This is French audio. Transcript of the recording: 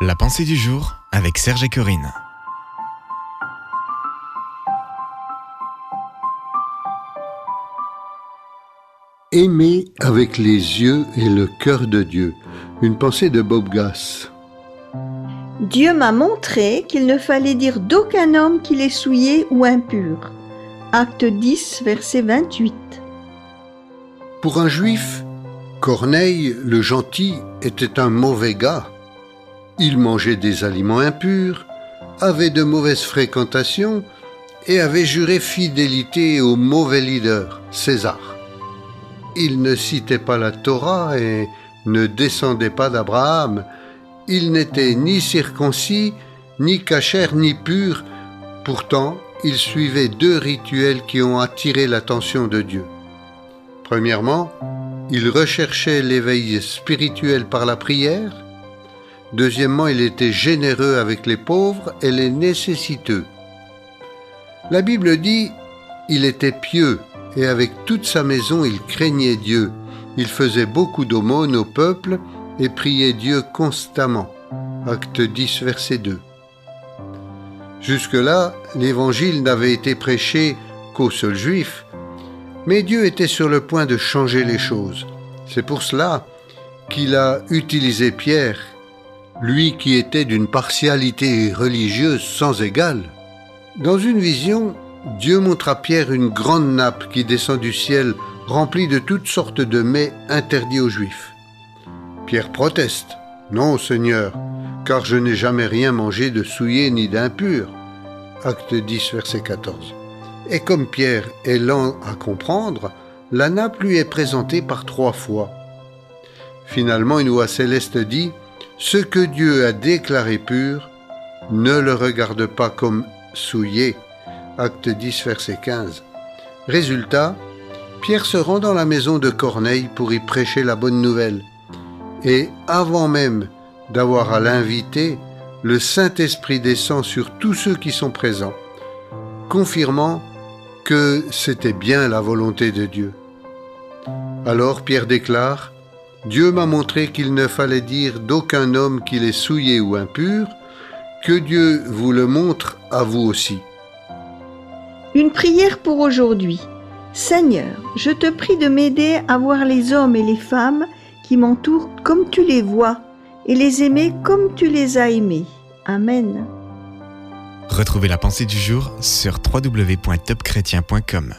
La pensée du jour avec Serge et Corinne. Aimer avec les yeux et le cœur de Dieu. Une pensée de Bob Gass. Dieu m'a montré qu'il ne fallait dire d'aucun homme qu'il est souillé ou impur. Acte 10, verset 28. Pour un juif, Corneille le gentil était un mauvais gars. Il mangeait des aliments impurs, avait de mauvaises fréquentations et avait juré fidélité au mauvais leader, César. Il ne citait pas la Torah et ne descendait pas d'Abraham. Il n'était ni circoncis, ni cachère, ni pur. Pourtant, il suivait deux rituels qui ont attiré l'attention de Dieu. Premièrement, il recherchait l'éveil spirituel par la prière. Deuxièmement, il était généreux avec les pauvres et les nécessiteux. La Bible dit, il était pieux et avec toute sa maison il craignait Dieu. Il faisait beaucoup d'aumônes au peuple et priait Dieu constamment. Acte 10, verset 2. Jusque-là, l'évangile n'avait été prêché qu'aux seuls juifs, mais Dieu était sur le point de changer les choses. C'est pour cela qu'il a utilisé Pierre, lui qui était d'une partialité religieuse sans égale. Dans une vision, Dieu montre à Pierre une grande nappe qui descend du ciel, remplie de toutes sortes de mets interdits aux Juifs. Pierre proteste. Non, Seigneur, car je n'ai jamais rien mangé de souillé ni d'impur. Acte 10, verset 14. Et comme Pierre est lent à comprendre, la nappe lui est présentée par trois fois. Finalement, une voix céleste dit Ce que Dieu a déclaré pur, ne le regarde pas comme souillé. Acte 10, verset 15. Résultat, Pierre se rend dans la maison de Corneille pour y prêcher la bonne nouvelle. Et avant même d'avoir à l'inviter, le Saint-Esprit descend sur tous ceux qui sont présents, confirmant que c'était bien la volonté de Dieu. Alors Pierre déclare, Dieu m'a montré qu'il ne fallait dire d'aucun homme qu'il est souillé ou impur, que Dieu vous le montre à vous aussi. Une prière pour aujourd'hui. Seigneur, je te prie de m'aider à voir les hommes et les femmes qui m'entourent comme tu les vois et les aimer comme tu les as aimés. Amen. Retrouvez la pensée du jour sur www.topchrétien.com.